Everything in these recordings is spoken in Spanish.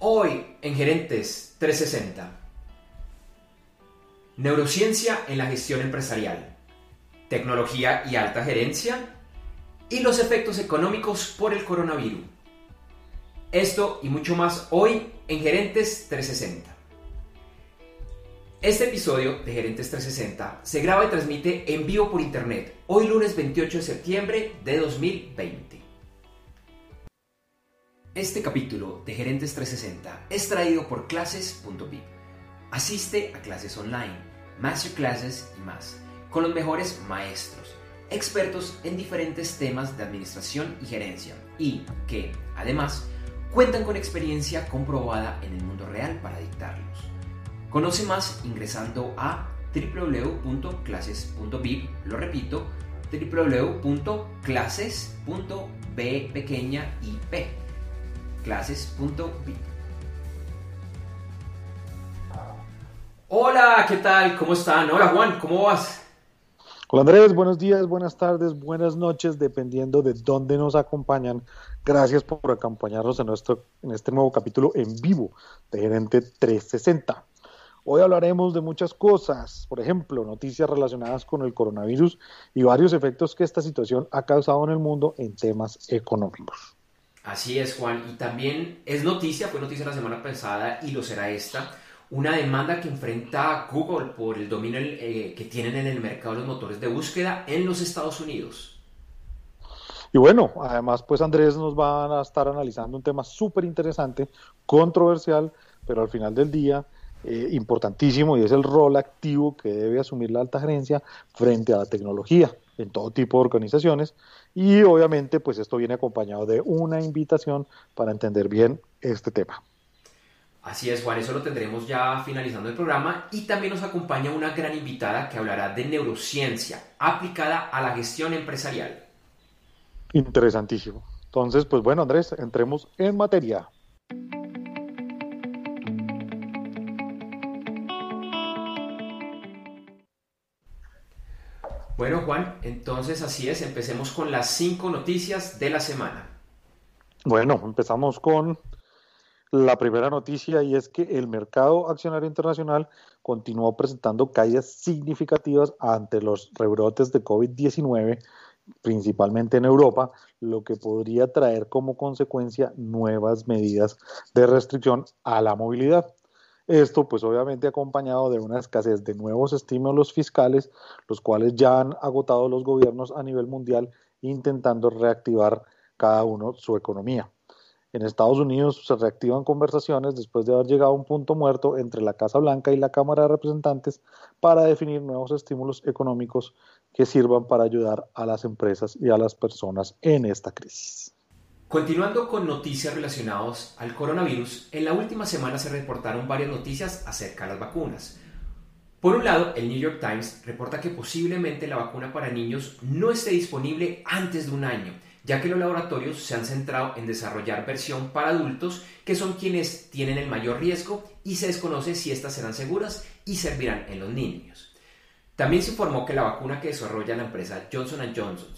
Hoy en Gerentes 360. Neurociencia en la gestión empresarial. Tecnología y alta gerencia. Y los efectos económicos por el coronavirus. Esto y mucho más hoy en Gerentes 360. Este episodio de Gerentes 360 se graba y transmite en vivo por internet hoy lunes 28 de septiembre de 2020. Este capítulo de Gerentes 360 es traído por clases.vip. Asiste a clases online, masterclasses y más, con los mejores maestros, expertos en diferentes temas de administración y gerencia, y que, además, cuentan con experiencia comprobada en el mundo real para dictarlos. Conoce más ingresando a www.clases.vip, lo repito, www.clases.b pequeña clases.vip. Hola, ¿qué tal? ¿Cómo están? Hola Juan, ¿cómo vas? Hola Andrés, buenos días, buenas tardes, buenas noches, dependiendo de dónde nos acompañan. Gracias por acompañarnos en, nuestro, en este nuevo capítulo en vivo de Gerente 360. Hoy hablaremos de muchas cosas, por ejemplo, noticias relacionadas con el coronavirus y varios efectos que esta situación ha causado en el mundo en temas económicos. Así es, Juan. Y también es noticia, fue noticia la semana pasada y lo será esta, una demanda que enfrenta Google por el dominio eh, que tienen en el mercado los motores de búsqueda en los Estados Unidos. Y bueno, además, pues Andrés nos va a estar analizando un tema súper interesante, controversial, pero al final del día eh, importantísimo y es el rol activo que debe asumir la alta gerencia frente a la tecnología en todo tipo de organizaciones y obviamente pues esto viene acompañado de una invitación para entender bien este tema. Así es, Juan, eso lo tendremos ya finalizando el programa y también nos acompaña una gran invitada que hablará de neurociencia aplicada a la gestión empresarial. Interesantísimo. Entonces, pues bueno, Andrés, entremos en materia. Bueno, Juan, entonces así es, empecemos con las cinco noticias de la semana. Bueno, empezamos con la primera noticia y es que el mercado accionario internacional continuó presentando caídas significativas ante los rebrotes de COVID-19, principalmente en Europa, lo que podría traer como consecuencia nuevas medidas de restricción a la movilidad. Esto pues obviamente acompañado de una escasez de nuevos estímulos fiscales, los cuales ya han agotado los gobiernos a nivel mundial intentando reactivar cada uno su economía. En Estados Unidos se reactivan conversaciones después de haber llegado a un punto muerto entre la Casa Blanca y la Cámara de Representantes para definir nuevos estímulos económicos que sirvan para ayudar a las empresas y a las personas en esta crisis. Continuando con noticias relacionadas al coronavirus, en la última semana se reportaron varias noticias acerca de las vacunas. Por un lado, el New York Times reporta que posiblemente la vacuna para niños no esté disponible antes de un año, ya que los laboratorios se han centrado en desarrollar versión para adultos, que son quienes tienen el mayor riesgo, y se desconoce si estas serán seguras y servirán en los niños. También se informó que la vacuna que desarrolla la empresa Johnson Johnson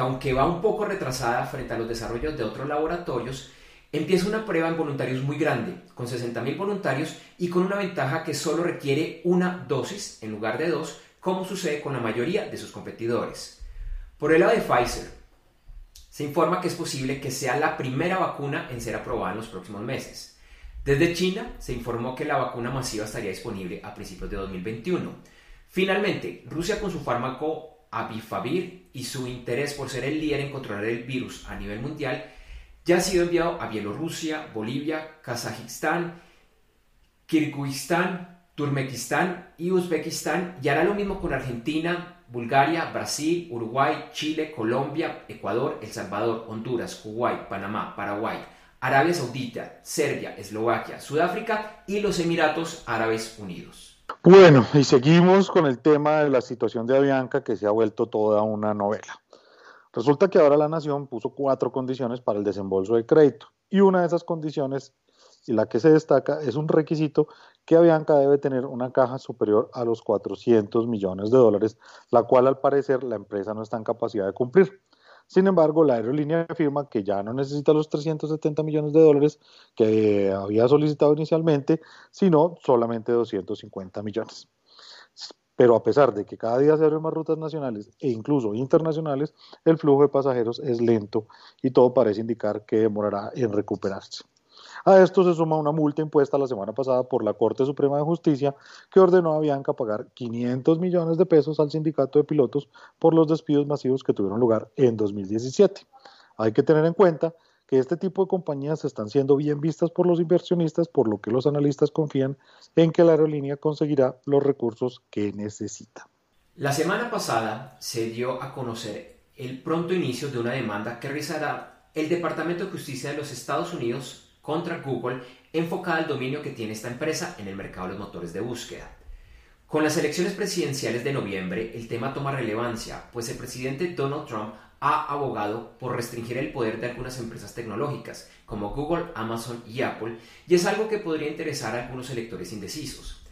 que aunque va un poco retrasada frente a los desarrollos de otros laboratorios, empieza una prueba en voluntarios muy grande, con 60.000 voluntarios y con una ventaja que solo requiere una dosis en lugar de dos, como sucede con la mayoría de sus competidores. Por el lado de Pfizer, se informa que es posible que sea la primera vacuna en ser aprobada en los próximos meses. Desde China se informó que la vacuna masiva estaría disponible a principios de 2021. Finalmente, Rusia con su fármaco Abifavir y su interés por ser el líder en controlar el virus a nivel mundial ya ha sido enviado a Bielorrusia, Bolivia, Kazajistán, Kirguistán, Turmequistán y Uzbekistán y hará lo mismo con Argentina, Bulgaria, Brasil, Uruguay, Chile, Colombia, Ecuador, El Salvador, Honduras, Kuwait, Panamá, Paraguay, Arabia Saudita, Serbia, Eslovaquia, Sudáfrica y los Emiratos Árabes Unidos. Bueno, y seguimos con el tema de la situación de Avianca que se ha vuelto toda una novela. Resulta que ahora la Nación puso cuatro condiciones para el desembolso de crédito y una de esas condiciones y la que se destaca es un requisito que Avianca debe tener una caja superior a los 400 millones de dólares, la cual al parecer la empresa no está en capacidad de cumplir. Sin embargo, la aerolínea afirma que ya no necesita los 370 millones de dólares que había solicitado inicialmente, sino solamente 250 millones. Pero a pesar de que cada día se abren más rutas nacionales e incluso internacionales, el flujo de pasajeros es lento y todo parece indicar que demorará en recuperarse. A esto se suma una multa impuesta la semana pasada por la Corte Suprema de Justicia que ordenó a Bianca pagar 500 millones de pesos al sindicato de pilotos por los despidos masivos que tuvieron lugar en 2017. Hay que tener en cuenta que este tipo de compañías están siendo bien vistas por los inversionistas, por lo que los analistas confían en que la aerolínea conseguirá los recursos que necesita. La semana pasada se dio a conocer el pronto inicio de una demanda que realizará el Departamento de Justicia de los Estados Unidos contra Google enfocada al dominio que tiene esta empresa en el mercado de los motores de búsqueda. Con las elecciones presidenciales de noviembre, el tema toma relevancia, pues el presidente Donald Trump ha abogado por restringir el poder de algunas empresas tecnológicas, como Google, Amazon y Apple, y es algo que podría interesar a algunos electores indecisos.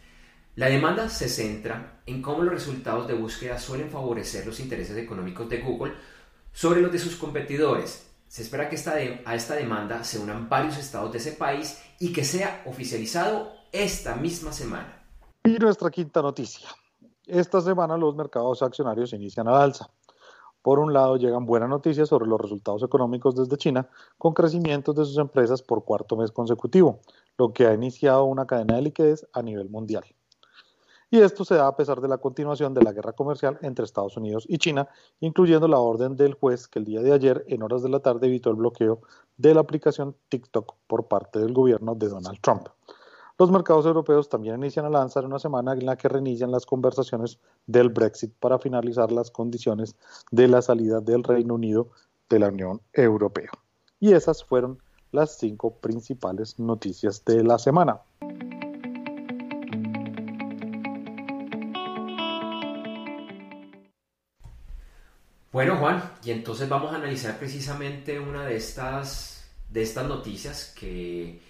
La demanda se centra en cómo los resultados de búsqueda suelen favorecer los intereses económicos de Google sobre los de sus competidores, se espera que a esta demanda se unan varios estados de ese país y que sea oficializado esta misma semana. Y nuestra quinta noticia. Esta semana los mercados accionarios inician al alza. Por un lado, llegan buenas noticias sobre los resultados económicos desde China, con crecimientos de sus empresas por cuarto mes consecutivo, lo que ha iniciado una cadena de liquidez a nivel mundial. Y esto se da a pesar de la continuación de la guerra comercial entre Estados Unidos y China, incluyendo la orden del juez que el día de ayer, en horas de la tarde, evitó el bloqueo de la aplicación TikTok por parte del gobierno de Donald Trump. Los mercados europeos también inician a lanzar una semana en la que reinician las conversaciones del Brexit para finalizar las condiciones de la salida del Reino Unido de la Unión Europea. Y esas fueron las cinco principales noticias de la semana. Bueno, Juan, y entonces vamos a analizar precisamente una de estas, de estas noticias que,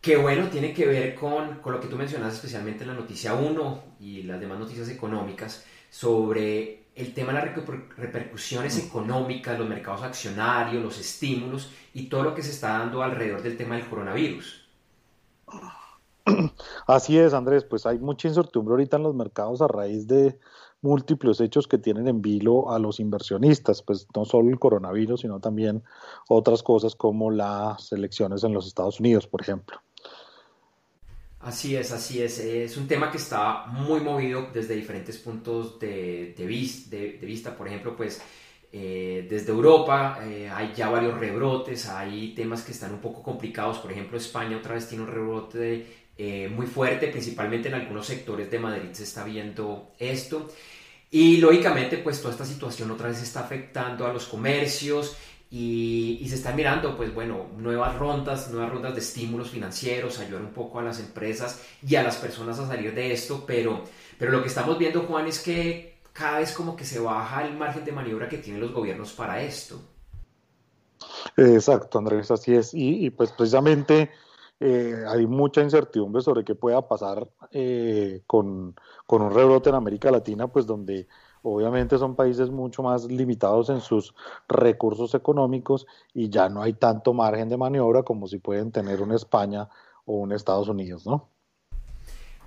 que, bueno, tiene que ver con, con lo que tú mencionas, especialmente la noticia 1 y las demás noticias económicas, sobre el tema de las repercusiones económicas, los mercados accionarios, los estímulos y todo lo que se está dando alrededor del tema del coronavirus. Así es, Andrés, pues hay mucha incertidumbre ahorita en los mercados a raíz de múltiples hechos que tienen en vilo a los inversionistas, pues no solo el coronavirus, sino también otras cosas como las elecciones en los Estados Unidos, por ejemplo. Así es, así es. Es un tema que está muy movido desde diferentes puntos de, de, vista. Por ejemplo, pues eh, desde Europa eh, hay ya varios rebrotes, hay temas que están un poco complicados. Por ejemplo, España otra vez tiene un rebrote eh, muy fuerte, principalmente en algunos sectores de Madrid se está viendo esto. Y lógicamente, pues toda esta situación otra vez está afectando a los comercios y, se están mirando, pues bueno, nuevas rondas, nuevas rondas de estímulos financieros, ayudar un poco a las empresas y a las personas a salir de esto, pero, pero lo que estamos viendo, Juan, es que cada vez como que se baja el margen de maniobra que tienen los gobiernos para esto. Exacto, Andrés, así es. Y, pues precisamente eh, hay mucha incertidumbre sobre qué pueda pasar eh, con, con, un rebrote en América Latina, pues donde obviamente son países mucho más limitados en sus recursos económicos y ya no hay tanto margen de maniobra como si pueden tener una España o un Estados Unidos, ¿no?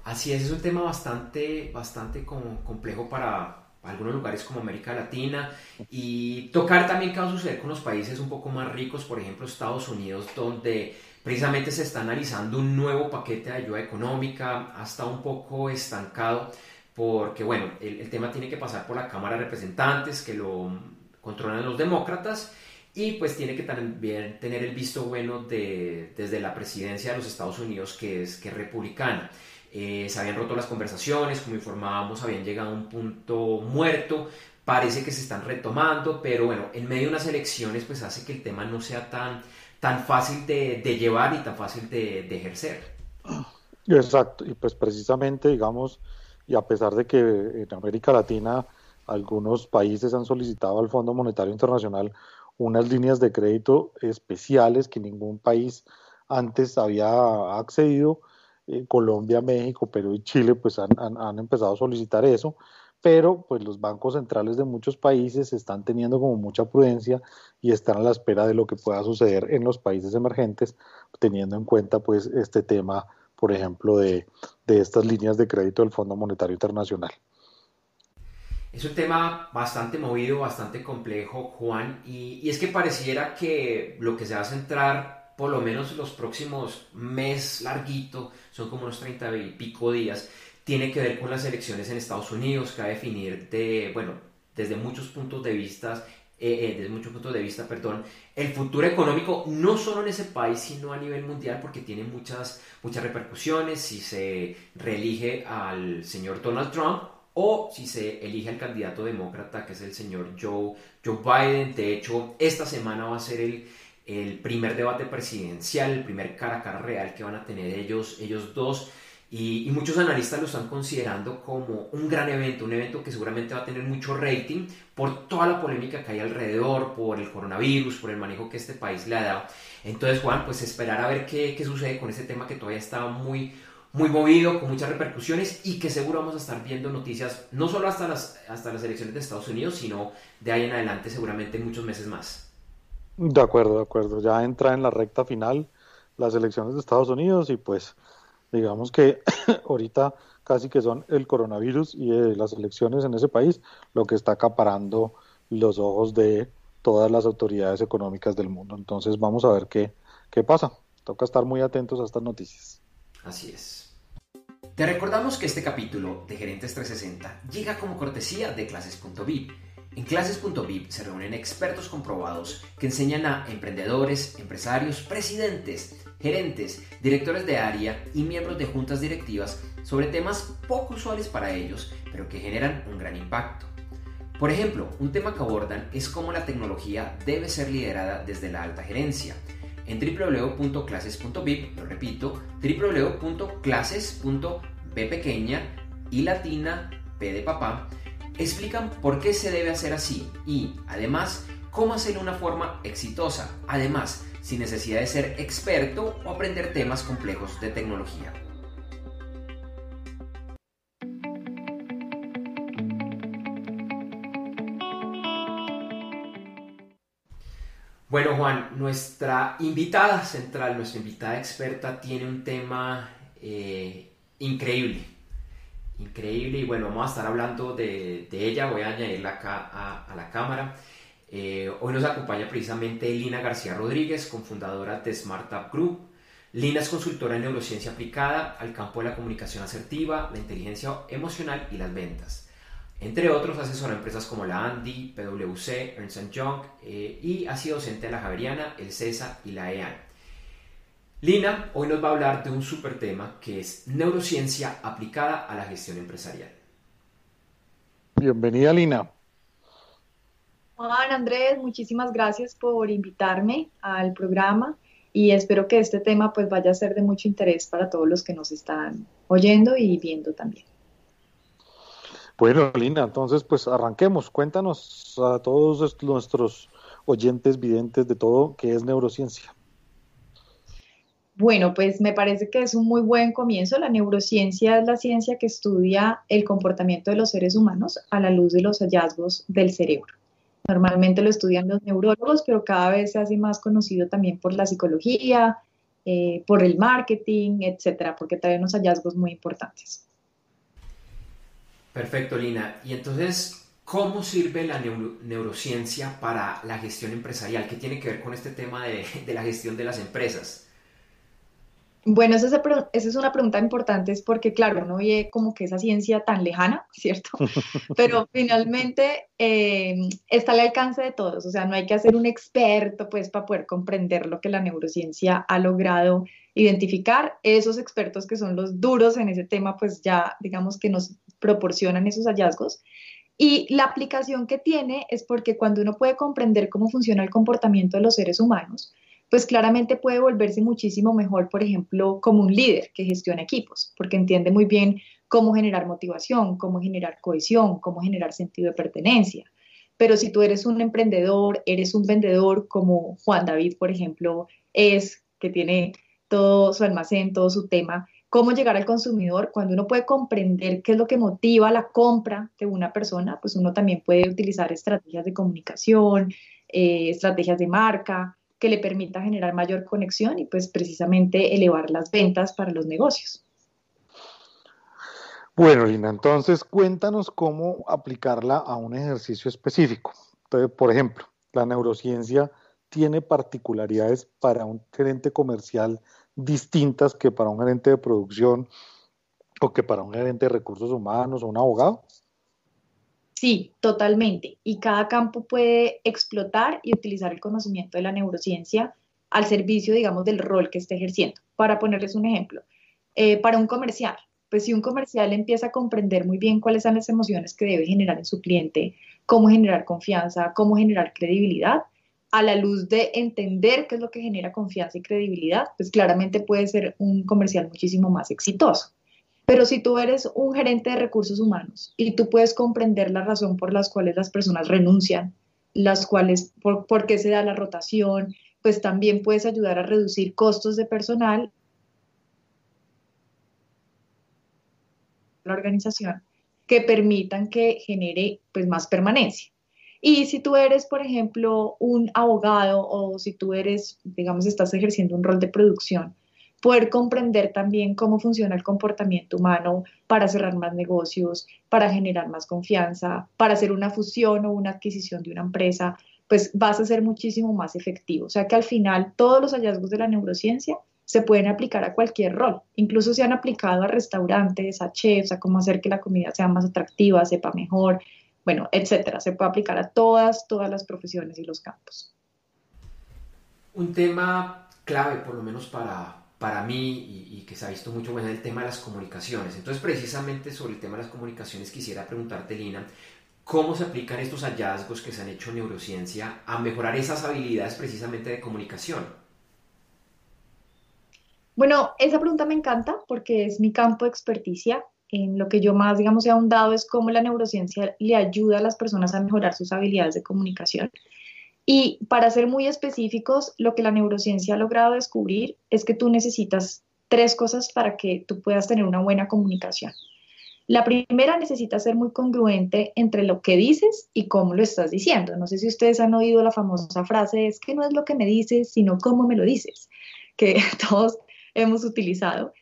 Así es, es un tema bastante, bastante complejo para, algunos lugares como América Latina y tocar también qué va a suceder con los países un poco más ricos, por ejemplo Estados Unidos, donde precisamente se está analizando un nuevo paquete de ayuda económica, hasta un poco estancado, porque bueno, el, tema tiene que pasar por la Cámara de Representantes, que lo controlan los demócratas, y pues tiene que también tener el visto bueno de, desde la presidencia de los Estados Unidos, que es, que es republicana. Eh, se habían roto las conversaciones, como informábamos, habían llegado a un punto muerto, parece que se están retomando, pero bueno, en medio de unas elecciones pues hace que el tema no sea tan, tan fácil de, llevar y tan fácil de, ejercer. Exacto, y pues precisamente, digamos, y a pesar de que en América Latina algunos países han solicitado al Fondo Monetario Internacional unas líneas de crédito especiales que ningún país antes había accedido, eh, Colombia, México, Perú y Chile pues han, han, empezado a solicitar eso, pero pues los bancos centrales de muchos países están teniendo como mucha prudencia y están a la espera de lo que pueda suceder en los países emergentes, teniendo en cuenta pues este tema, por ejemplo, de, de estas líneas de crédito del Fondo Monetario Internacional. Es un tema bastante movido, bastante complejo, Juan, y, y, es que pareciera que lo que se va a centrar, por lo menos los próximos mes larguito, son como unos 30 y pico días, tiene que ver con las elecciones en Estados Unidos, que va a definir de, bueno, desde muchos puntos de vista, eh, eh, desde muchos puntos de vista, perdón, el futuro económico, no solo en ese país, sino a nivel mundial, porque tiene muchas, muchas repercusiones si se reelige al señor Donald Trump o si se elige al candidato demócrata, que es el señor Joe, Joe Biden. De hecho, esta semana va a ser el, el primer debate presidencial, el primer cara a cara real que van a tener ellos, ellos dos. Y, muchos analistas lo están considerando como un gran evento, un evento que seguramente va a tener mucho rating por toda la polémica que hay alrededor, por el coronavirus, por el manejo que este país le ha dado. Entonces, Juan, pues esperar a ver qué, qué sucede con este tema que todavía está muy, muy movido, con muchas repercusiones y que seguro vamos a estar viendo noticias no solo hasta las, hasta las elecciones de Estados Unidos, sino de ahí en adelante seguramente muchos meses más. De acuerdo, de acuerdo. Ya entra en la recta final las elecciones de Estados Unidos y pues digamos que ahorita casi que son el coronavirus y eh, las elecciones en ese país lo que está acaparando los ojos de todas las autoridades económicas del mundo. Entonces vamos a ver qué, qué pasa. Toca estar muy atentos a estas noticias. Así es. Te recordamos que este capítulo de Gerentes 360 llega como cortesía de clases.vip. En clases.vip se reúnen expertos comprobados que enseñan a emprendedores, empresarios, presidentes, gerentes, directores de área y miembros de juntas directivas sobre temas poco usuales para ellos, pero que generan un gran impacto. Por ejemplo, un tema que abordan es cómo la tecnología debe ser liderada desde la alta gerencia. En www.clases.vip, lo repito, www.clases.b pequeña y latina P de papá, explican por qué se debe hacer así y, además, cómo hacerlo de una forma exitosa. Además, sin necesidad de ser experto o aprender temas complejos de tecnología. Bueno, Juan, nuestra invitada central, nuestra invitada experta, tiene un tema eh, increíble. Increíble, y bueno, vamos a estar hablando de, ella. Voy a añadirla acá a la cámara. Eh, hoy nos acompaña precisamente Lina García Rodríguez, cofundadora de Smart Group. Lina es consultora en neurociencia aplicada al campo de la comunicación asertiva, la inteligencia emocional y las ventas. Entre otros, asesora empresas como la Andy, PwC, Ernst Young eh, y ha sido docente de la Javeriana, el CESA y la EAN. Lina hoy nos va a hablar de un super tema que es neurociencia aplicada a la gestión empresarial. Bienvenida, Lina. Juan Andrés, muchísimas gracias por invitarme al programa y espero que este tema pues vaya a ser de mucho interés para todos los que nos están oyendo y viendo también. Bueno, Lina, entonces pues arranquemos. Cuéntanos a todos nuestros oyentes, videntes de todo, qué es neurociencia. Bueno, pues me parece que es un muy buen comienzo. La neurociencia es la ciencia que estudia el comportamiento de los seres humanos a la luz de los hallazgos del cerebro. Normalmente lo estudian los neurólogos, pero cada vez se hace más conocido también por la psicología, eh, por el marketing, etcétera, porque trae unos hallazgos muy importantes. Perfecto, Lina. Y entonces, ¿cómo sirve la neurociencia para la gestión empresarial? ¿Qué tiene que ver con este tema de, de la gestión de las empresas? Bueno, esa es, una pregunta importante, es porque, claro, no ve como que esa ciencia tan lejana, ¿cierto? Pero finalmente eh, está al alcance de todos, o sea, no hay que ser un experto, pues, para poder comprender lo que la neurociencia ha logrado identificar. Esos expertos que son los duros en ese tema, pues ya, digamos que nos proporcionan esos hallazgos. Y la aplicación que tiene es porque cuando uno puede comprender cómo funciona el comportamiento de los seres humanos, pues claramente puede volverse muchísimo mejor, por ejemplo, como un líder que gestiona equipos, porque entiende muy bien cómo generar motivación, cómo generar cohesión, cómo generar sentido de pertenencia. Pero si tú eres un emprendedor, eres un vendedor como Juan David, por ejemplo, es, que tiene todo su almacén, todo su tema, cómo llegar al consumidor, cuando uno puede comprender qué es lo que motiva la compra de una persona, pues uno también puede utilizar estrategias de comunicación, eh, estrategias de marca, que le permita generar mayor conexión y pues precisamente elevar las ventas para los negocios. Bueno, Lina, entonces cuéntanos cómo aplicarla a un ejercicio específico. Entonces, por ejemplo, la neurociencia tiene particularidades para un gerente comercial distintas que para un gerente de producción o que para un gerente de recursos humanos o un abogado? Sí, totalmente. Y cada campo puede explotar y utilizar el conocimiento de la neurociencia al servicio, digamos, del rol que esté ejerciendo. Para ponerles un ejemplo, eh, para un comercial, pues si un comercial empieza a comprender muy bien cuáles son las emociones que debe generar en su cliente, cómo generar confianza, cómo generar credibilidad, a la luz de entender qué es lo que genera confianza y credibilidad, pues claramente puede ser un comercial muchísimo más exitoso. Pero si tú eres un gerente de recursos humanos y tú puedes comprender la razón por las cuales las personas renuncian, las cuales, por, por qué se da la rotación, pues también puedes ayudar a reducir costos de personal la organización que permitan que genere pues más permanencia. Y si tú eres, por ejemplo, un abogado o si tú eres, digamos, estás ejerciendo un rol de producción, poder comprender también cómo funciona el comportamiento humano para cerrar más negocios, para generar más confianza, para hacer una fusión o una adquisición de una empresa, pues vas a ser muchísimo más efectivo. O sea que al final todos los hallazgos de la neurociencia se pueden aplicar a cualquier rol. Incluso se han aplicado a restaurantes, a chefs, a cómo hacer que la comida sea más atractiva, sepa mejor, bueno, etcétera. Se puede aplicar a todas, todas las profesiones y los campos. Un tema clave, por lo menos para, para mí, y, que se ha visto mucho, bueno, es el tema de las comunicaciones. Entonces, precisamente sobre el tema de las comunicaciones, quisiera preguntarte, Lina, ¿cómo se aplican estos hallazgos que se han hecho en neurociencia a mejorar esas habilidades precisamente de comunicación? Bueno, esa pregunta me encanta porque es mi campo de experticia en lo que yo más, digamos, he ahondado es cómo la neurociencia le ayuda a las personas a mejorar sus habilidades de comunicación. Y para ser muy específicos, lo que la neurociencia ha logrado descubrir es que tú necesitas tres cosas para que tú puedas tener una buena comunicación. La primera necesita ser muy congruente entre lo que dices y cómo lo estás diciendo. No sé si ustedes han oído la famosa frase, es que no es lo que me dices, sino cómo me lo dices, que todos hemos utilizado.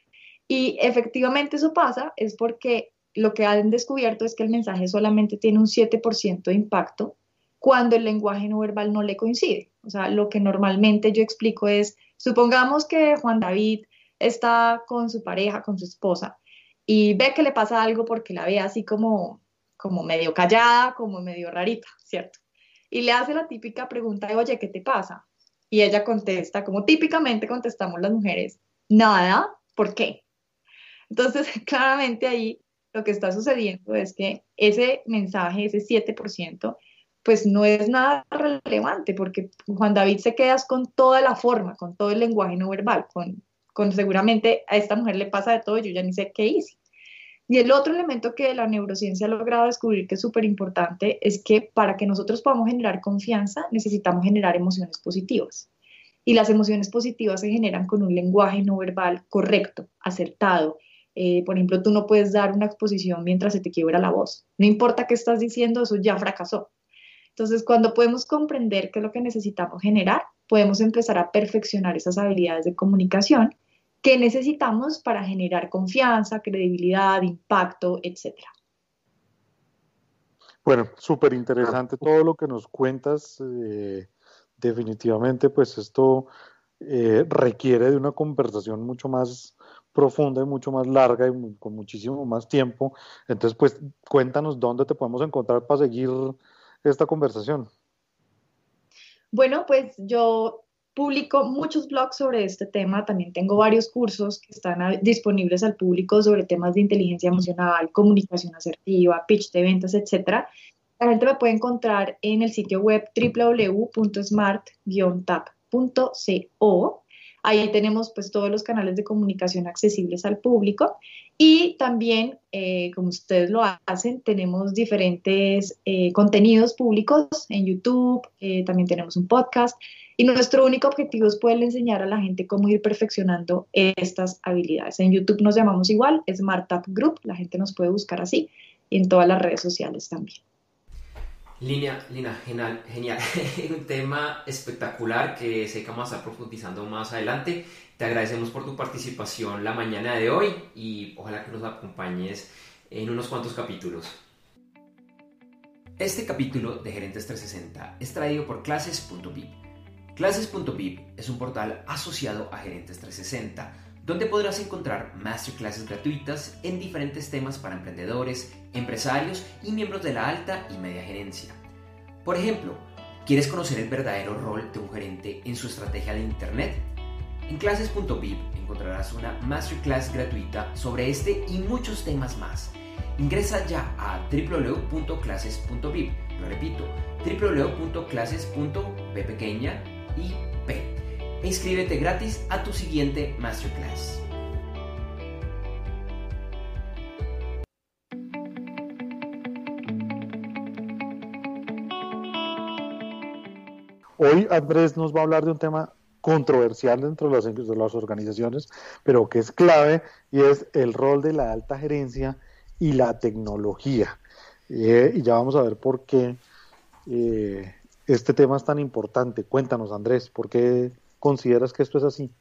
Y efectivamente eso pasa, es porque lo que han descubierto es que el mensaje solamente tiene un 7% de impacto cuando el lenguaje no verbal no le coincide. O sea, lo que normalmente yo explico es, supongamos que Juan David está con su pareja, con su esposa, y ve que le pasa algo porque la ve así como, como medio callada, como medio rarita, ¿cierto? Y le hace la típica pregunta de, oye, ¿qué te pasa? Y ella contesta, como típicamente contestamos las mujeres, nada, ¿por qué? Entonces, claramente ahí lo que está sucediendo es que ese mensaje, ese 7%, pues no es nada relevante porque Juan David se quedas con toda la forma, con todo el lenguaje no verbal, con, con seguramente a esta mujer le pasa de todo, yo ya ni sé qué hice. Y el otro elemento que la neurociencia ha logrado descubrir que es súper importante es que para que nosotros podamos generar confianza necesitamos generar emociones positivas. Y las emociones positivas se generan con un lenguaje no verbal correcto, acertado, eh, por ejemplo, tú no puedes dar una exposición mientras se te quiebra la voz. No importa qué estás diciendo, eso ya fracasó. Entonces, cuando podemos comprender qué es lo que necesitamos generar, podemos empezar a perfeccionar esas habilidades de comunicación que necesitamos para generar confianza, credibilidad, impacto, etc. Bueno, súper interesante todo lo que nos cuentas. Eh, definitivamente, pues esto eh, requiere de una conversación mucho más profunda y mucho más larga y con muchísimo más tiempo. Entonces, pues cuéntanos dónde te podemos encontrar para seguir esta conversación. Bueno, pues yo publico muchos blogs sobre este tema, también tengo varios cursos que están disponibles al público sobre temas de inteligencia emocional, comunicación asertiva, pitch de ventas, etcétera. La gente me puede encontrar en el sitio web www.smart-tap.co Ahí tenemos pues todos los canales de comunicación accesibles al público y también, eh, como ustedes lo hacen, tenemos diferentes eh, contenidos públicos en YouTube, eh, también tenemos un podcast y nuestro único objetivo es poder enseñar a la gente cómo ir perfeccionando estas habilidades. En YouTube nos llamamos igual, Smart Tap Group, la gente nos puede buscar así y en todas las redes sociales también. Línea, Lina, genial, genial. un tema espectacular que sé que vamos a estar profundizando más adelante. Te agradecemos por tu participación la mañana de hoy y ojalá que nos acompañes en unos cuantos capítulos. Este capítulo de Gerentes 360 es traído por clases.vip. Clases.vip es un portal asociado a Gerentes 360, donde podrás encontrar masterclasses gratuitas en diferentes temas para emprendedores, empresarios y miembros de la alta y media gerencia. Por ejemplo, ¿quieres conocer el verdadero rol de un gerente en su estrategia de Internet? En clases.vip encontrarás una masterclass gratuita sobre este y muchos temas más. Ingresa ya a www.clases.vip. Lo repito, www.clases.p pequeña y p. Inscríbete gratis a tu siguiente masterclass. Hoy Andrés nos va a hablar de un tema controversial dentro de las, organizaciones, pero que es clave y es el rol de la alta gerencia y la tecnología. Eh, y ya vamos a ver por qué eh, este tema es tan importante. Cuéntanos, Andrés, ¿por qué consideras que esto es así?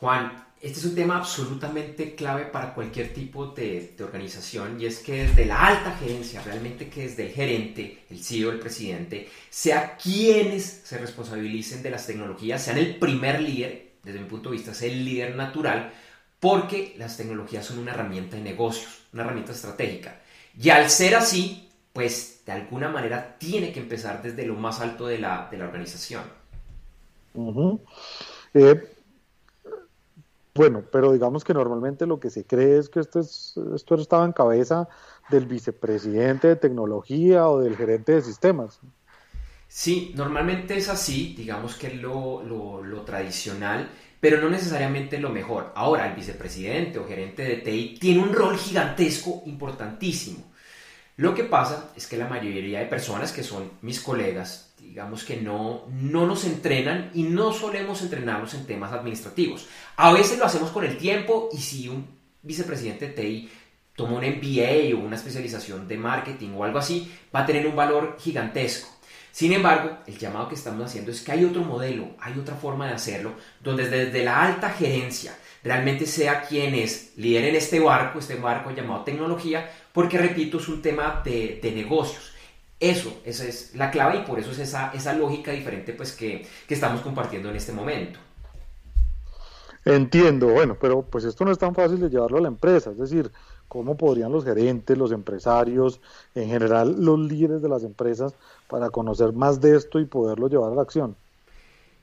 Juan, este es un tema absolutamente clave para cualquier tipo de, organización y es que desde la alta gerencia, realmente que desde el gerente, el CEO, el presidente, sea quienes se responsabilicen de las tecnologías, sean el primer líder, desde mi punto de vista, es el líder natural, porque las tecnologías son una herramienta de negocios, una herramienta estratégica. Y al ser así, pues de alguna manera tiene que empezar desde lo más alto de la, de la organización. Bueno, pero digamos que normalmente lo que se cree es que esto, es, esto estaba en cabeza del vicepresidente de tecnología o del gerente de sistemas. Sí, normalmente es así, digamos que es lo, lo, tradicional, pero no necesariamente lo mejor. Ahora, el vicepresidente o gerente de TI tiene un rol gigantesco, importantísimo. Lo que pasa es que la mayoría de personas que son mis colegas digamos que no, no nos entrenan y no solemos entrenarnos en temas administrativos. A veces lo hacemos con el tiempo y si un vicepresidente de TI toma un MBA o una especialización de marketing o algo así, va a tener un valor gigantesco. Sin embargo, el llamado que estamos haciendo es que hay otro modelo, hay otra forma de hacerlo, donde desde la alta gerencia realmente sea quien es líder en este barco, este barco llamado tecnología, porque repito, es un tema de, de negocios. Eso, esa es la clave y por eso es esa, esa lógica diferente pues que, estamos compartiendo en este momento. Entiendo, bueno, pero pues esto no es tan fácil de llevarlo a la empresa, es decir, ¿cómo podrían los gerentes, los empresarios, en general los líderes de las empresas para conocer más de esto y poderlo llevar a la acción?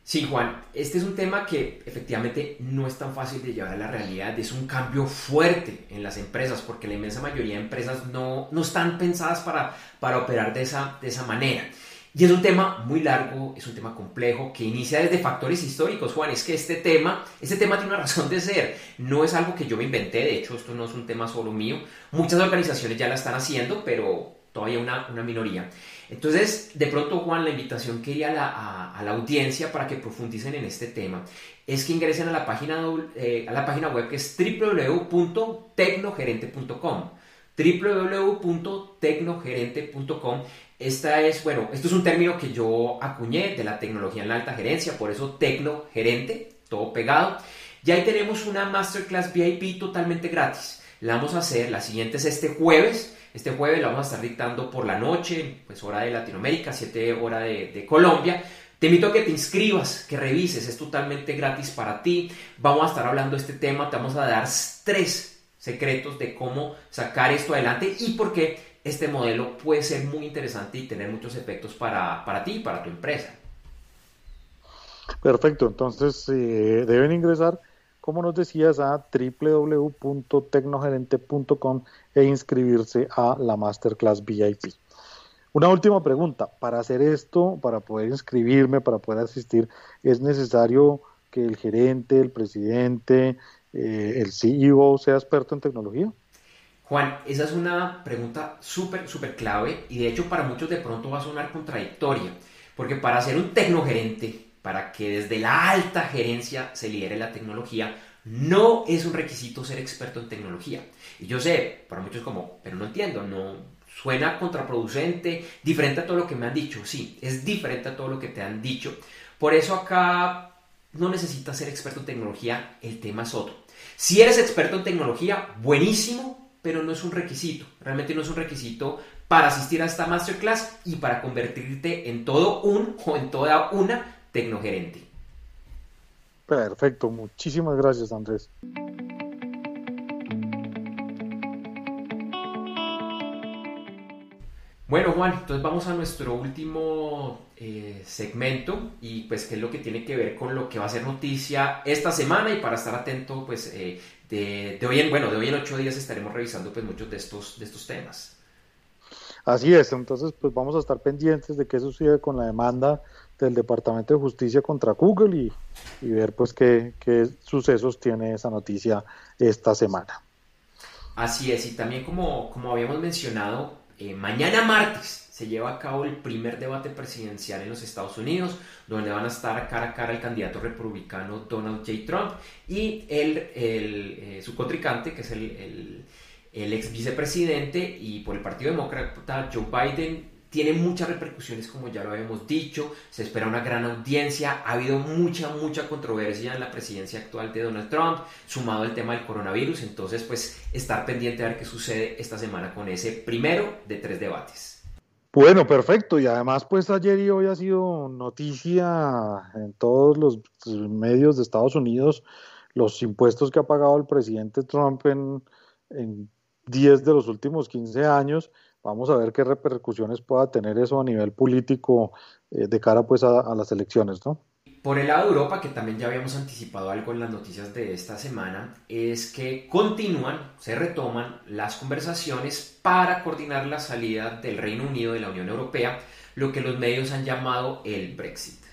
Sí, Juan, este es un tema que efectivamente no es tan fácil de llevar a la realidad, es un cambio fuerte en las empresas, porque la inmensa mayoría de empresas no, no están pensadas para, para operar de esa, de esa manera. Y es un tema muy largo, es un tema complejo que inicia desde factores históricos, Juan. Es que este tema, este tema tiene una razón de ser. No es algo que yo me inventé, de hecho esto no es un tema solo mío. Muchas organizaciones ya la están haciendo, pero todavía una, una minoría. Entonces, de pronto, Juan, la invitación que iría a la, audiencia para que profundicen en este tema es que ingresen a la página, eh, a la página web que es www.tecnogerente.com www.tecnogerente.com esta es, bueno, esto es un término que yo acuñé de la tecnología en la alta gerencia, por eso tecnogerente, todo pegado. Y ahí tenemos una masterclass VIP totalmente gratis. La vamos a hacer, la siguiente es este jueves, este jueves la vamos a estar dictando por la noche, pues hora de Latinoamérica, 7 hora de, Colombia. Te invito a que te inscribas, que revises, es totalmente gratis para ti. Vamos a estar hablando de este tema, te vamos a dar tres secretos de cómo sacar esto adelante y por qué este modelo puede ser muy interesante y tener muchos efectos para, para ti y para tu empresa. Perfecto, entonces eh, deben ingresar como nos decías, a www.tecnogerente.com e inscribirse a la Masterclass VIP. Una última pregunta, para hacer esto, para poder inscribirme, para poder asistir, ¿es necesario que el gerente, el presidente, eh, el CEO sea experto en tecnología? Juan, esa es una pregunta súper, súper clave y de hecho para muchos de pronto va a sonar contradictoria, porque para ser un tecnogerente, para que desde la alta gerencia se lidere la tecnología, no es un requisito ser experto en tecnología. Y yo sé, para muchos como, pero no entiendo, no suena contraproducente, diferente a todo lo que me han dicho. Sí, es diferente a todo lo que te han dicho. Por eso acá no necesitas ser experto en tecnología, el tema es otro. Si eres experto en tecnología, buenísimo, pero no es un requisito. Realmente no es un requisito para asistir a esta masterclass y para convertirte en todo un o en toda una tecnogerente. Perfecto, muchísimas gracias Andrés. Bueno Juan, entonces vamos a nuestro último eh, segmento y pues qué es lo que tiene que ver con lo que va a ser noticia esta semana y para estar atento pues eh, de, hoy en bueno de hoy en ocho días estaremos revisando pues muchos de estos de estos temas. Así es, entonces pues vamos a estar pendientes de qué sucede con la demanda del Departamento de Justicia contra Google y, ver pues qué, sucesos tiene esa noticia esta semana. Así es, y también como, como habíamos mencionado, eh, mañana martes se lleva a cabo el primer debate presidencial en los Estados Unidos, donde van a estar cara a cara el candidato republicano Donald J. Trump y el, eh, su contrincante, que es el, el ex vicepresidente y por el Partido Demócrata Joe Biden tiene muchas repercusiones, como ya lo habíamos dicho, se espera una gran audiencia, ha habido mucha, mucha controversia en la presidencia actual de Donald Trump, sumado el tema del coronavirus, entonces pues estar pendiente a ver qué sucede esta semana con ese primero de tres debates. Bueno, perfecto, y además pues ayer y hoy ha sido noticia en todos los medios de Estados Unidos los impuestos que ha pagado el presidente Trump en, en 10 de los últimos 15 años Vamos a ver qué repercusiones pueda tener eso a nivel político eh, de cara pues a, las elecciones, ¿no? Por el lado de Europa, que también ya habíamos anticipado algo en las noticias de esta semana, es que continúan, se retoman las conversaciones para coordinar la salida del Reino Unido de la Unión Europea, lo que los medios han llamado el Brexit.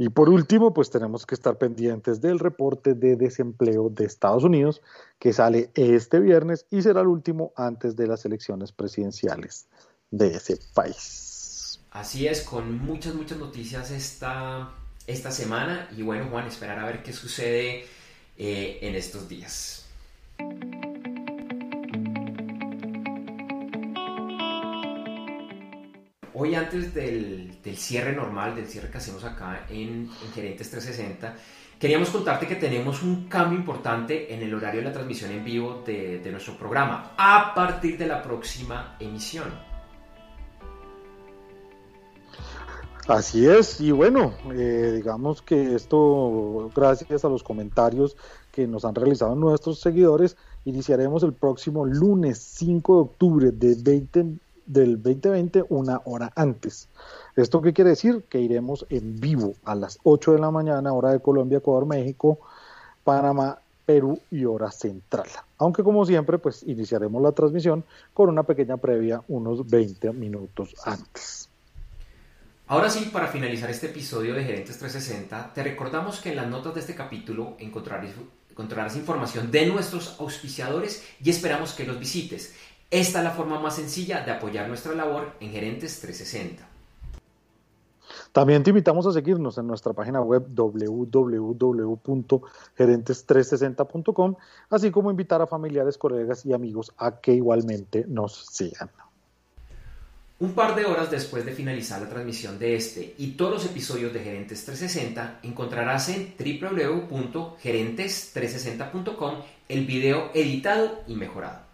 Y por último, pues tenemos que estar pendientes del reporte de desempleo de Estados Unidos que sale este viernes y será el último antes de las elecciones presidenciales de ese país. Así es, con muchas, muchas noticias esta, esta semana y bueno, Juan, esperar a ver qué sucede eh, en estos días. Hoy antes del, cierre normal, del cierre que hacemos acá en, Gerentes 360, queríamos contarte que tenemos un cambio importante en el horario de la transmisión en vivo de, nuestro programa a partir de la próxima emisión. Así es, y bueno, eh, digamos que esto, gracias a los comentarios que nos han realizado nuestros seguidores, iniciaremos el próximo lunes 5 de octubre de 20 del 2020 una hora antes. ¿Esto qué quiere decir? Que iremos en vivo a las 8 de la mañana, hora de Colombia, Ecuador, México, Panamá, Perú y hora central. Aunque como siempre, pues iniciaremos la transmisión con una pequeña previa unos 20 minutos antes. Ahora sí, para finalizar este episodio de Gerentes 360, te recordamos que en las notas de este capítulo encontrarás, encontrarás información de nuestros auspiciadores y esperamos que los visites. Esta es la forma más sencilla de apoyar nuestra labor en Gerentes 360. También te invitamos a seguirnos en nuestra página web www.gerentes360.com, así como invitar a familiares, colegas y amigos a que igualmente nos sigan. Un par de horas después de finalizar la transmisión de este y todos los episodios de Gerentes 360, encontrarás en www.gerentes360.com el video editado y mejorado.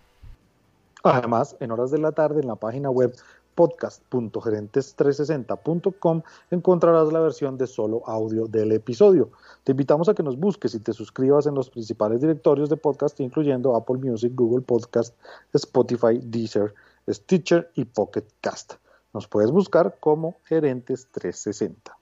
Además, en horas de la tarde en la página web podcast.gerentes360.com encontrarás la versión de solo audio del episodio. Te invitamos a que nos busques y te suscribas en los principales directorios de podcast, incluyendo Apple Music, Google Podcast, Spotify, Deezer, Stitcher y Pocket Cast. Nos puedes buscar como Gerentes 360.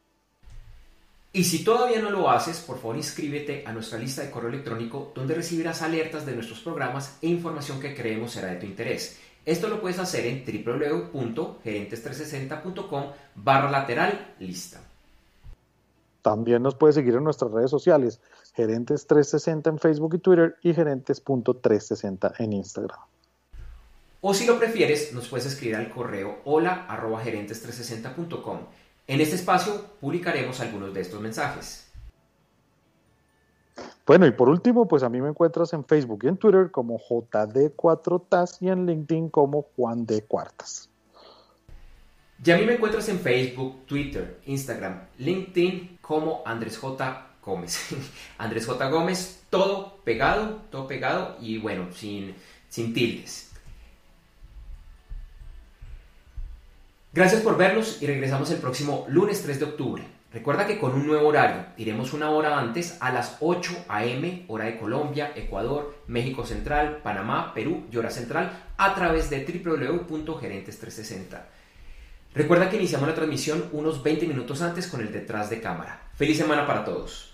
Y si todavía no lo haces, por favor inscríbete a nuestra lista de correo electrónico donde recibirás alertas de nuestros programas e información que creemos será de tu interés. Esto lo puedes hacer en www.gerentes360.com barra lateral lista. También nos puede seguir en nuestras redes sociales, Gerentes360 en Facebook y Twitter y Gerentes.360 en Instagram. O si lo prefieres, nos puedes escribir al correo hola gerentes360.com. En este espacio publicaremos algunos de estos mensajes. Bueno, y por último, pues a mí me encuentras en Facebook y en Twitter como JD4TAS y en LinkedIn como Juan de Cuartas. Y a mí me encuentras en Facebook, Twitter, Instagram, LinkedIn como Andrés J. Gómez. Andrés J. Gómez, todo pegado, todo pegado y bueno, sin, sin tildes. Gracias por vernos y regresamos el próximo lunes 3 de octubre. Recuerda que con un nuevo horario iremos una hora antes a las 8 a.m. hora de Colombia, Ecuador, México Central, Panamá, Perú y hora central a través de www.gerentes360. Recuerda que iniciamos la transmisión unos 20 minutos antes con el detrás de cámara. Feliz semana para todos.